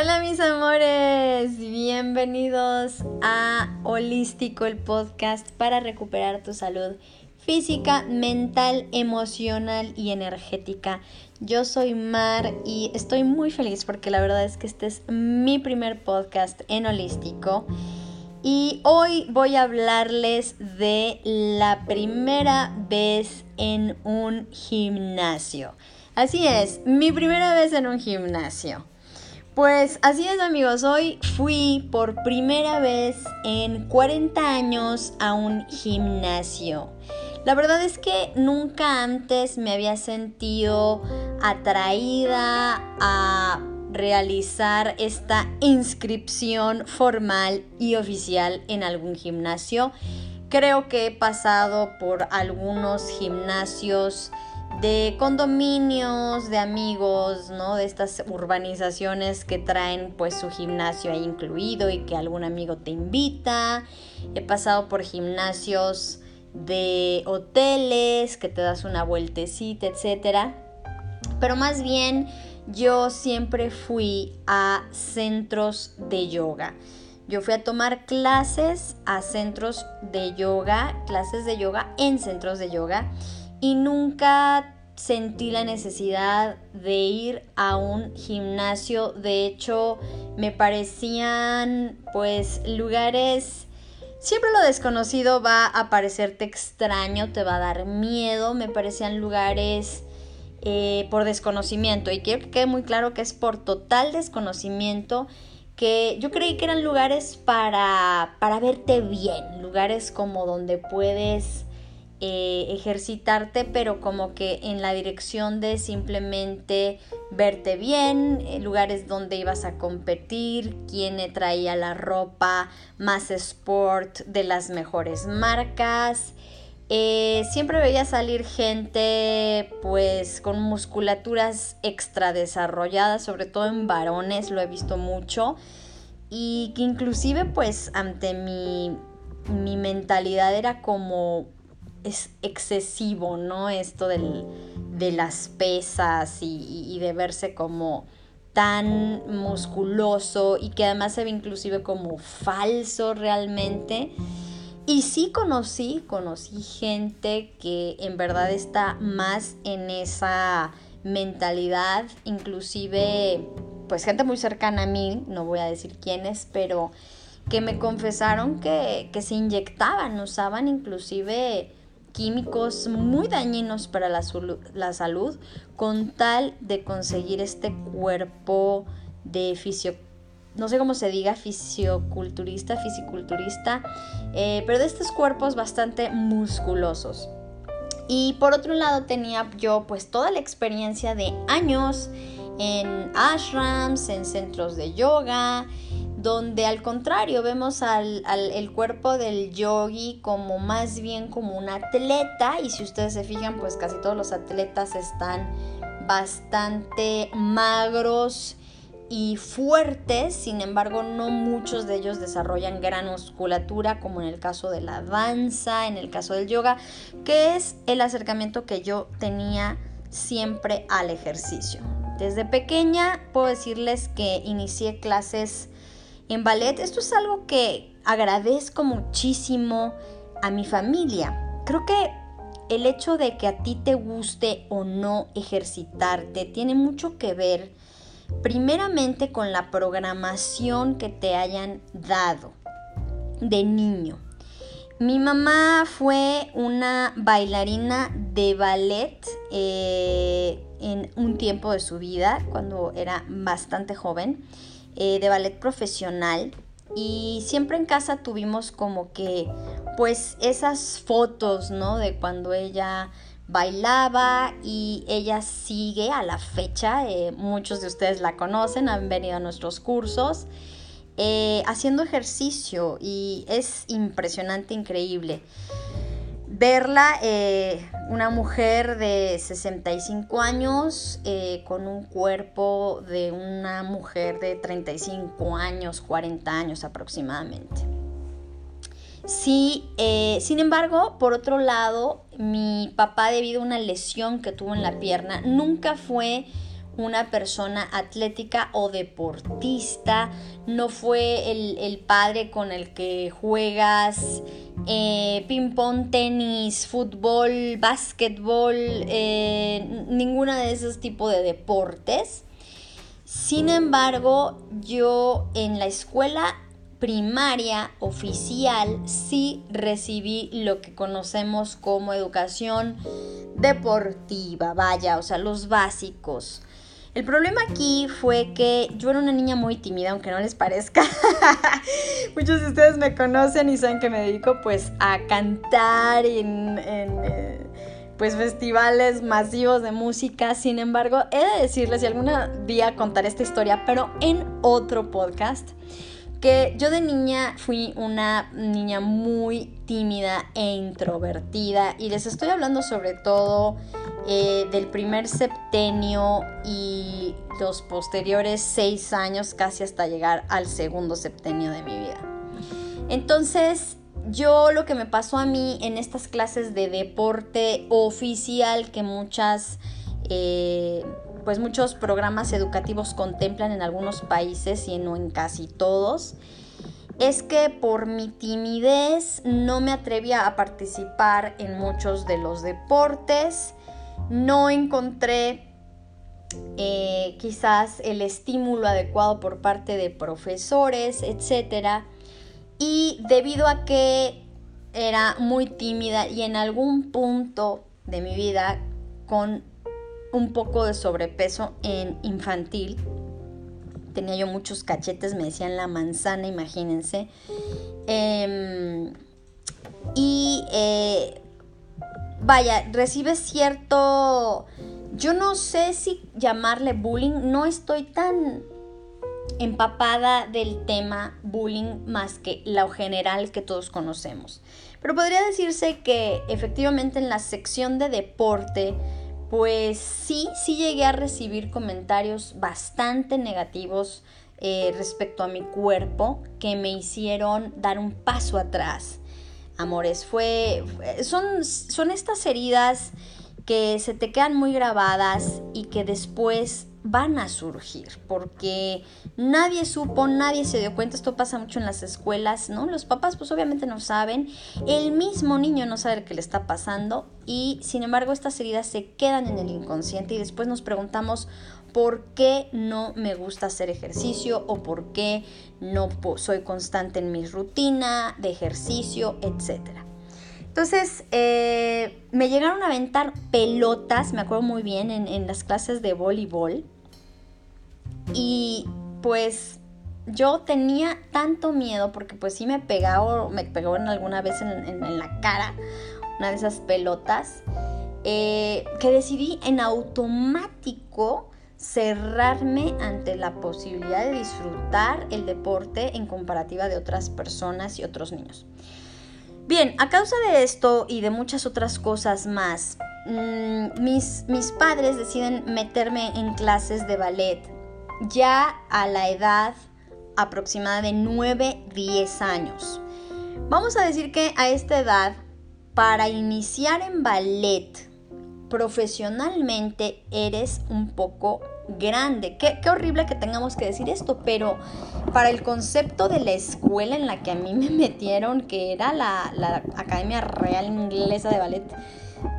Hola mis amores, bienvenidos a Holístico, el podcast para recuperar tu salud física, mental, emocional y energética. Yo soy Mar y estoy muy feliz porque la verdad es que este es mi primer podcast en Holístico. Y hoy voy a hablarles de la primera vez en un gimnasio. Así es, mi primera vez en un gimnasio. Pues así es amigos, hoy fui por primera vez en 40 años a un gimnasio. La verdad es que nunca antes me había sentido atraída a realizar esta inscripción formal y oficial en algún gimnasio. Creo que he pasado por algunos gimnasios de condominios, de amigos, ¿no? De estas urbanizaciones que traen pues su gimnasio ahí incluido y que algún amigo te invita. He pasado por gimnasios de hoteles que te das una vueltecita, etcétera. Pero más bien yo siempre fui a centros de yoga. Yo fui a tomar clases a centros de yoga, clases de yoga en centros de yoga y nunca sentí la necesidad de ir a un gimnasio. De hecho, me parecían pues lugares... Siempre lo desconocido va a parecerte extraño, te va a dar miedo. Me parecían lugares eh, por desconocimiento. Y quiero que quede muy claro que es por total desconocimiento que yo creí que eran lugares para, para verte bien, lugares como donde puedes eh, ejercitarte, pero como que en la dirección de simplemente verte bien, eh, lugares donde ibas a competir, quién traía la ropa más sport de las mejores marcas. Eh, siempre veía salir gente pues con musculaturas extra desarrolladas, sobre todo en varones, lo he visto mucho. Y que inclusive pues ante mi, mi mentalidad era como es excesivo, ¿no? Esto de las pesas y, de verse como tan musculoso y que además se ve inclusive como falso realmente. Y sí conocí, conocí gente que en verdad está más en esa mentalidad, inclusive pues gente muy cercana a mí, no voy a decir quiénes, pero que me confesaron que, que se inyectaban, usaban inclusive químicos muy dañinos para la, la, salud con tal de conseguir este cuerpo de fisio no sé cómo se diga fisioculturista fisiculturista eh, pero de estos cuerpos bastante musculosos. Y por otro lado tenía yo pues toda la experiencia de años en ashrams en centros de yoga donde al contrario vemos al, el cuerpo del yogi como más bien como un atleta y si ustedes se fijan pues casi todos los atletas están bastante magros y fuertes, sin embargo no muchos de ellos desarrollan gran musculatura como en el caso de la danza, en el caso del yoga, que es el acercamiento que yo tenía siempre al ejercicio. Desde pequeña puedo decirles que inicié clases en ballet. Esto es algo que agradezco muchísimo a mi familia. Creo que el hecho de que a ti te guste o no ejercitarte tiene mucho que ver primeramente con la programación que te hayan dado de niño. Mi mamá fue una bailarina de ballet eh, en un tiempo de su vida, cuando era bastante joven. Eh, de ballet profesional y siempre en casa tuvimos como que pues esas fotos, ¿no? De cuando ella bailaba y ella sigue a la fecha, eh, muchos de ustedes la conocen, han venido a nuestros cursos, eh, haciendo ejercicio y es impresionante, increíble verla, eh, una mujer de 65 años eh, con un cuerpo de una mujer de 35 años, 40 años aproximadamente. Sí, eh, sin embargo, por otro lado, mi papá debido a una lesión que tuvo en la pierna, nunca fue una persona atlética o deportista, no fue el, padre con el que juegas eh, ping pong, tenis, fútbol, básquetbol, eh, ninguna de esos tipos de deportes. Sin embargo, yo en la escuela primaria oficial sí recibí lo que conocemos como educación deportiva, vaya, o sea, los básicos. El problema aquí fue que yo era una niña muy tímida, aunque no les parezca. Muchos de ustedes me conocen y saben que me dedico pues a cantar en, en eh, pues festivales masivos de música. Sin embargo, he de decirles, y algún día contaré esta historia, pero en otro podcast que yo de niña fui una niña muy tímida e introvertida y les estoy hablando sobre todo eh, del primer septenio y los posteriores seis años casi hasta llegar al segundo septenio de mi vida. Entonces yo lo que me pasó a mí en estas clases de deporte oficial que muchas... Eh, pues muchos programas educativos contemplan en algunos países y no en casi todos, es que por mi timidez no me atrevía a participar en muchos de los deportes, no encontré eh, quizás el estímulo adecuado por parte de profesores, etc. Y debido a que era muy tímida y en algún punto de mi vida con un poco de sobrepeso en infantil. Tenía yo muchos cachetes, me decían la manzana, imagínense. Em, y eh, vaya, recibe cierto, yo no sé si llamarle bullying, no estoy tan empapada del tema bullying más que lo general que todos conocemos. Pero podría decirse que efectivamente en la sección de deporte pues sí, sí llegué a recibir comentarios bastante negativos eh, respecto a mi cuerpo que me hicieron dar un paso atrás. Amores, fue, son, son estas heridas que se te quedan muy grabadas y que después van a surgir, porque nadie supo, nadie se dio cuenta, esto pasa mucho en las escuelas, ¿no? Los papás pues obviamente no saben, el mismo niño no sabe qué le está pasando y sin embargo estas heridas se quedan en el inconsciente y después nos preguntamos por qué no me gusta hacer ejercicio o por qué no soy constante en mi rutina de ejercicio, etcétera. Entonces, eh, me llegaron a aventar pelotas, me acuerdo muy bien, en, las clases de voleibol. Y pues yo tenía tanto miedo porque pues sí me pegaba, me pegó alguna vez en, la cara una de esas pelotas, eh, que decidí en automático cerrarme ante la posibilidad de disfrutar el deporte en comparativa de otras personas y otros niños. Bien, a causa de esto y de muchas otras cosas más, mm, mis, mis padres deciden meterme en clases de ballet ya a la edad aproximada de 9-10 años. Vamos a decir que a esta edad, para iniciar en ballet profesionalmente, eres un poco grande. Qué, horrible que tengamos que decir esto, pero para el concepto de la escuela en la que a mí me metieron, que era la, Academia Real Inglesa de Ballet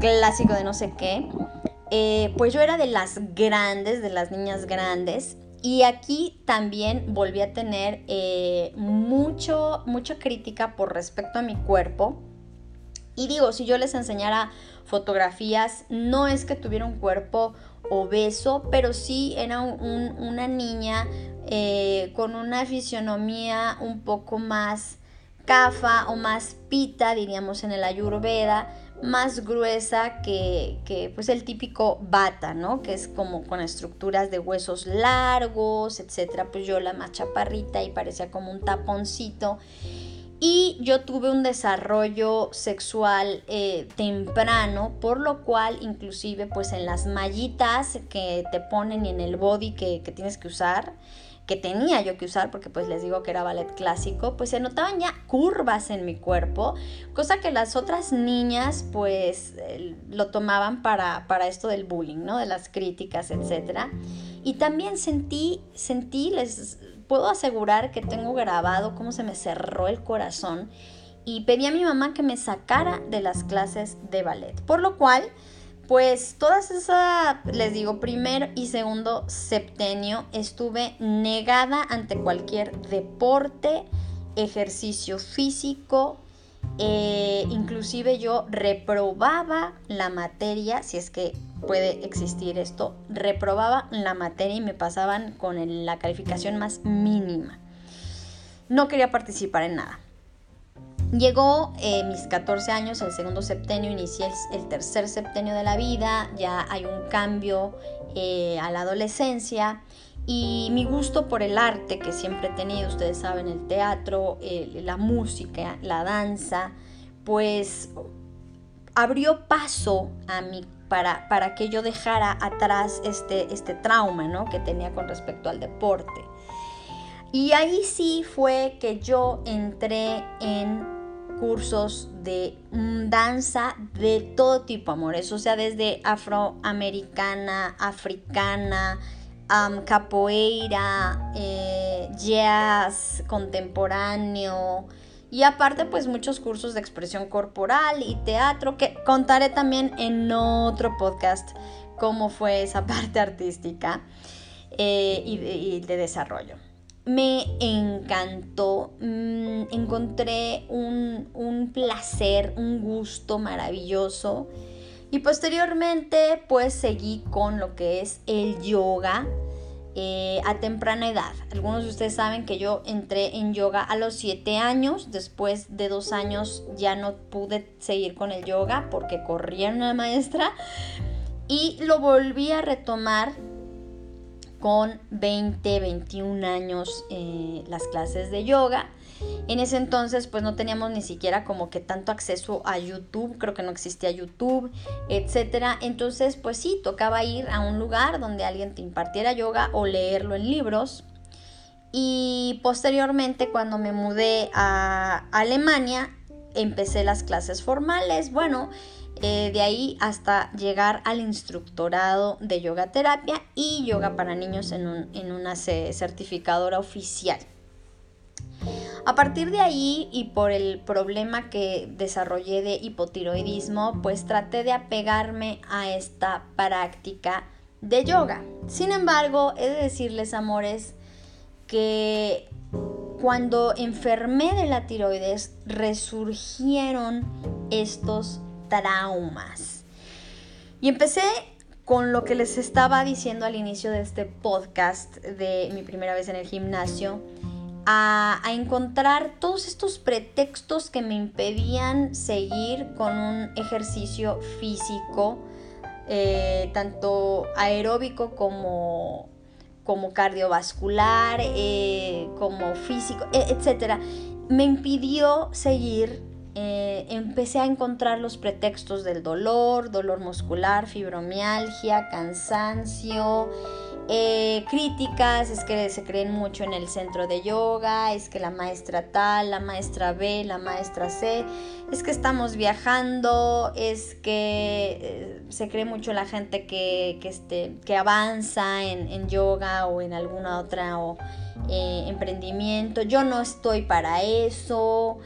Clásico de no sé qué, eh, pues yo era de las grandes, de las niñas grandes. Y aquí también volví a tener eh, mucho, mucha crítica por respecto a mi cuerpo. Y digo, si yo les enseñara fotografías, no es que tuviera un cuerpo obeso, pero sí era una niña eh, con una fisionomía un poco más cafa o más pita, diríamos en el ayurveda, más gruesa que, pues el típico bata, ¿no? Que es como con estructuras de huesos largos, etcétera. Pues yo la más chaparrita y parecía como un taponcito. Y yo tuve un desarrollo sexual eh, temprano, por lo cual inclusive pues en las mallitas que te ponen y en el body que, que tienes que usar, que tenía yo que usar porque pues les digo que era ballet clásico, pues se notaban ya curvas en mi cuerpo, cosa que las otras niñas pues lo tomaban para, para esto del bullying, ¿no? De las críticas, etcétera. Y también sentí, sentí, les puedo asegurar que tengo grabado cómo se me cerró el corazón y pedí a mi mamá que me sacara de las clases de ballet. Por lo cual, pues todas esas, les digo, primer y segundo septenio estuve negada ante cualquier deporte, ejercicio físico, eh, inclusive yo reprobaba la materia, si es que puede existir esto, reprobaba la materia y me pasaban con la calificación más mínima. No quería participar en nada. Llegó eh, mis 14 años, el segundo septenio, inicié el, tercer septenio de la vida, ya hay un cambio eh, a la adolescencia y mi gusto por el arte que siempre he tenido, ustedes saben, el teatro, la música, la danza, pues abrió paso a mí para, para que yo dejara atrás este, este trauma ¿no? que tenía con respecto al deporte. Y ahí sí fue que yo entré en cursos de mm, danza de todo tipo, amores. O sea, desde afroamericana, africana, capoeira, eh, jazz contemporáneo. Y aparte, pues muchos cursos de expresión corporal y teatro que contaré también en otro podcast cómo fue esa parte artística eh, y de desarrollo me encantó, mm, encontré un, placer, un gusto maravilloso y posteriormente pues seguí con lo que es el yoga eh, a temprana edad. Algunos de ustedes saben que yo entré en yoga a los 7 años, después de dos años ya no pude seguir con el yoga porque corría una maestra y lo volví a retomar con 20, 21 años eh, las clases de yoga. En ese entonces pues no teníamos ni siquiera como que tanto acceso a YouTube, creo que no existía YouTube, etcétera. Entonces pues sí, tocaba ir a un lugar donde alguien te impartiera yoga o leerlo en libros. Y posteriormente cuando me mudé a Alemania empecé las clases formales. Bueno, eh, de ahí hasta llegar al instructorado de yoga terapia y yoga para niños en, una certificadora oficial. A partir de ahí y por el problema que desarrollé de hipotiroidismo, pues traté de apegarme a esta práctica de yoga. Sin embargo, he de decirles, amores, que cuando enfermé de la tiroides resurgieron estos traumas. Y empecé con lo que les estaba diciendo al inicio de este podcast de mi primera vez en el gimnasio, a, encontrar todos estos pretextos que me impedían seguir con un ejercicio físico, eh, tanto aeróbico como, como cardiovascular, eh, como físico, e, etc. Me impidió seguir eh, empecé a encontrar los pretextos del dolor, dolor muscular, fibromialgia, cansancio, eh, críticas, es que se creen mucho en el centro de yoga, es que la maestra tal, la maestra B, la maestra C, es que estamos viajando, es que eh, se cree mucho la gente que, que, este, que avanza en, yoga o en alguna otra emprendimiento, yo no estoy para eso.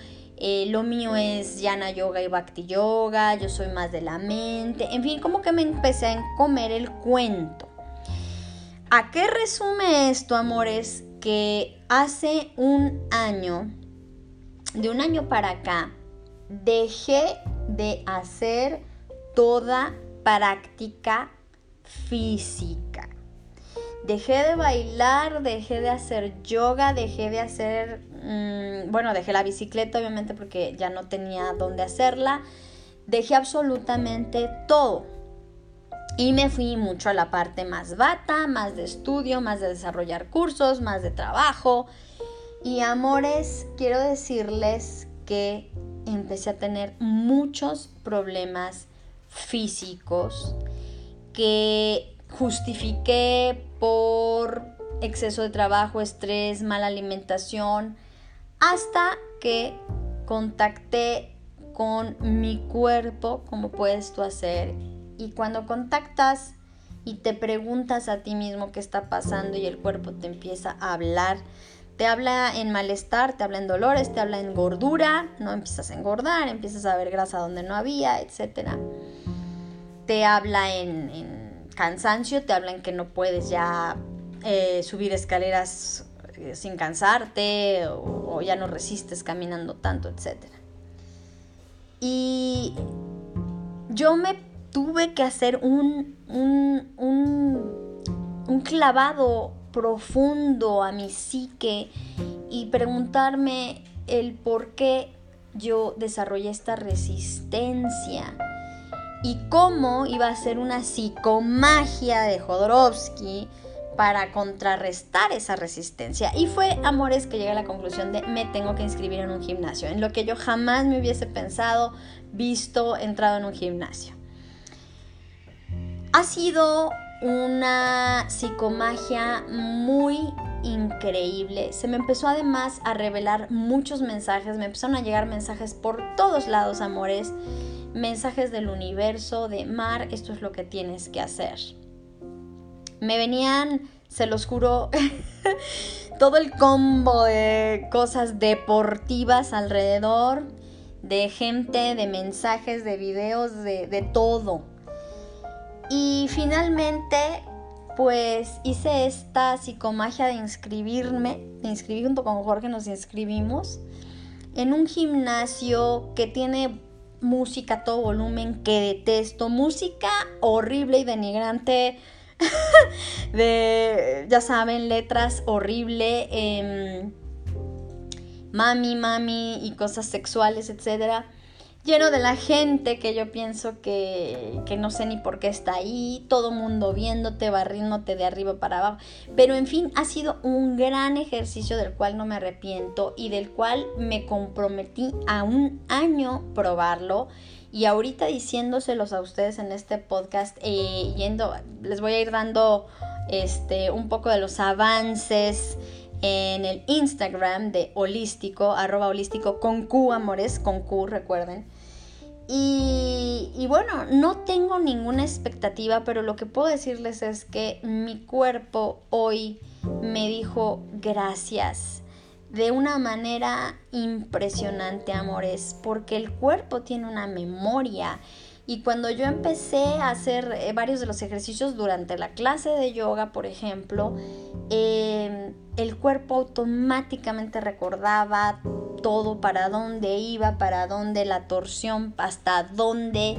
Eh, lo mío es Yana Yoga y Bhakti Yoga, yo soy más de la mente, en fin, como que me empecé a comer el cuento. ¿A qué resume esto, amores? Que hace un año, de un año para acá, dejé de hacer toda práctica física. Dejé de bailar, dejé de hacer yoga, dejé de hacer, mm, bueno, dejé la bicicleta obviamente porque ya no tenía dónde hacerla. Dejé absolutamente todo. Y me fui mucho a la parte más bata, más de estudio, más de desarrollar cursos, más de trabajo. Y amores, quiero decirles que empecé a tener muchos problemas físicos que justifiqué por exceso de trabajo, estrés, mala alimentación, hasta que contacté con mi cuerpo, como puedes tú hacer. Y cuando contactas y te preguntas a ti mismo qué está pasando y el cuerpo te empieza a hablar. Te habla en malestar, te habla en dolores, te habla en gordura, no empiezas a engordar, empiezas a ver grasa donde no había, etc. Te habla en, cansancio, te habla en que no puedes ya eh, subir escaleras eh, sin cansarte o, ya no resistes caminando tanto, etc. Y yo me tuve que hacer un, un, un, clavado profundo a mi psique y preguntarme el por qué yo desarrollé esta resistencia y cómo iba a ser una psicomagia de Jodorowsky para contrarrestar esa resistencia. Y fue Amores que llegué a la conclusión de me tengo que inscribir en un gimnasio, en lo que yo jamás me hubiese pensado, visto, entrado en un gimnasio. Ha sido una psicomagia muy increíble. Se me empezó además a revelar muchos mensajes, me empezaron a llegar mensajes por todos lados, amores, mensajes del universo, de Mar, esto es lo que tienes que hacer me venían, se los juro, todo el combo de cosas deportivas alrededor, de gente, de mensajes, de videos, de, todo. Y finalmente, pues hice esta psicomagia de inscribirme, de inscribir junto con Jorge, nos inscribimos en un gimnasio que tiene música a todo volumen que detesto, música horrible y denigrante de, ya saben, letras horrible, em, mami, mami y cosas sexuales, etcétera lleno de la gente que yo pienso que, que, no sé ni por qué está ahí, todo mundo viéndote, barriéndote de arriba para abajo. Pero en fin, ha sido un gran ejercicio del cual no me arrepiento y del cual me comprometí a un año probarlo y ahorita diciéndoselos a ustedes en este podcast, eh, yendo, les voy a ir dando este, un poco de los avances en el Instagram de holístico, arroba holístico con Q, amores, con Q, recuerden. Y, bueno, no tengo ninguna expectativa, pero lo que puedo decirles es que mi cuerpo hoy me dijo gracias de una manera impresionante, amores, porque el cuerpo tiene una memoria. Y cuando yo empecé a hacer eh, varios de los ejercicios durante la clase de yoga, por ejemplo, em, el cuerpo automáticamente recordaba todo, para dónde iba, para dónde la torsión, hasta dónde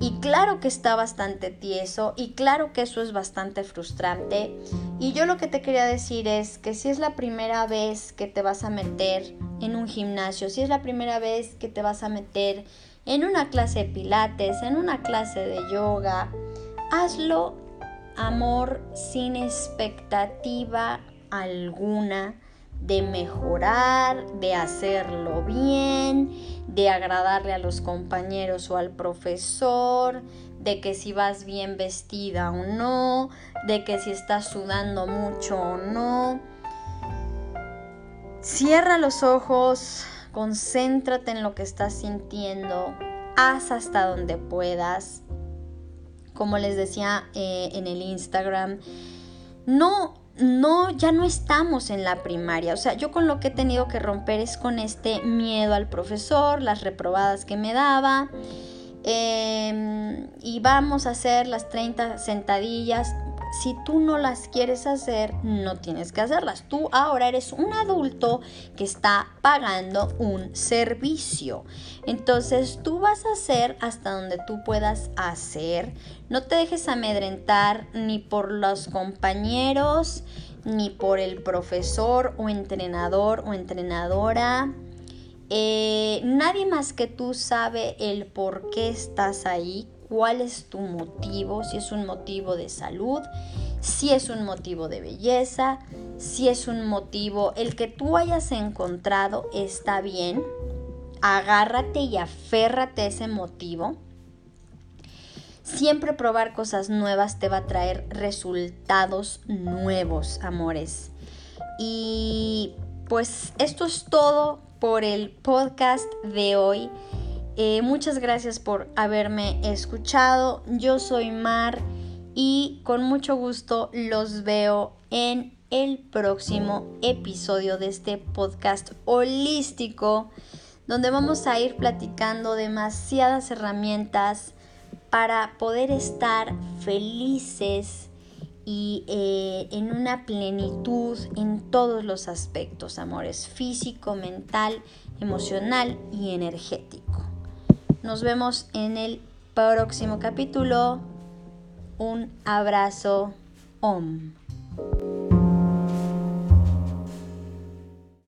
y claro que está bastante tieso y claro que eso es bastante frustrante. Y yo lo que te quería decir es que si es la primera vez que te vas a meter en un gimnasio, si es la primera vez que te vas a meter en una clase de pilates, en una clase de yoga, hazlo amor sin expectativa alguna de mejorar, de hacerlo bien, de agradarle a los compañeros o al profesor, de que si vas bien vestida o no, de que si estás sudando mucho o no. Cierra los ojos, concéntrate en lo que estás sintiendo, haz hasta donde puedas. Como les decía eh, en el Instagram, no no, ya no estamos en la primaria. O sea, yo con lo que he tenido que romper es con este miedo al profesor, las reprobadas que me daba. Em, y vamos a hacer las 30 sentadillas. Si tú no las quieres hacer, no tienes que hacerlas. Tú ahora eres un adulto que está pagando un servicio. Entonces tú vas a hacer hasta donde tú puedas hacer. No te dejes amedrentar ni por los compañeros, ni por el profesor o entrenador o entrenadora. Eh, nadie más que tú sabe el por qué estás ahí, cuál es tu motivo, si es un motivo de salud, si es un motivo de belleza, si es un motivo, el que tú hayas encontrado está bien, agárrate y aférrate a ese motivo. Siempre probar cosas nuevas te va a traer resultados nuevos, amores. Y pues esto es todo por el podcast de hoy. Eh, muchas gracias por haberme escuchado. Yo soy Mar y con mucho gusto los veo en el próximo episodio de este podcast holístico donde vamos a ir platicando demasiadas herramientas para poder estar felices y eh, en una plenitud en todos los aspectos, amores, físico, mental, emocional y energético. Nos vemos en el próximo capítulo. Un abrazo. Om.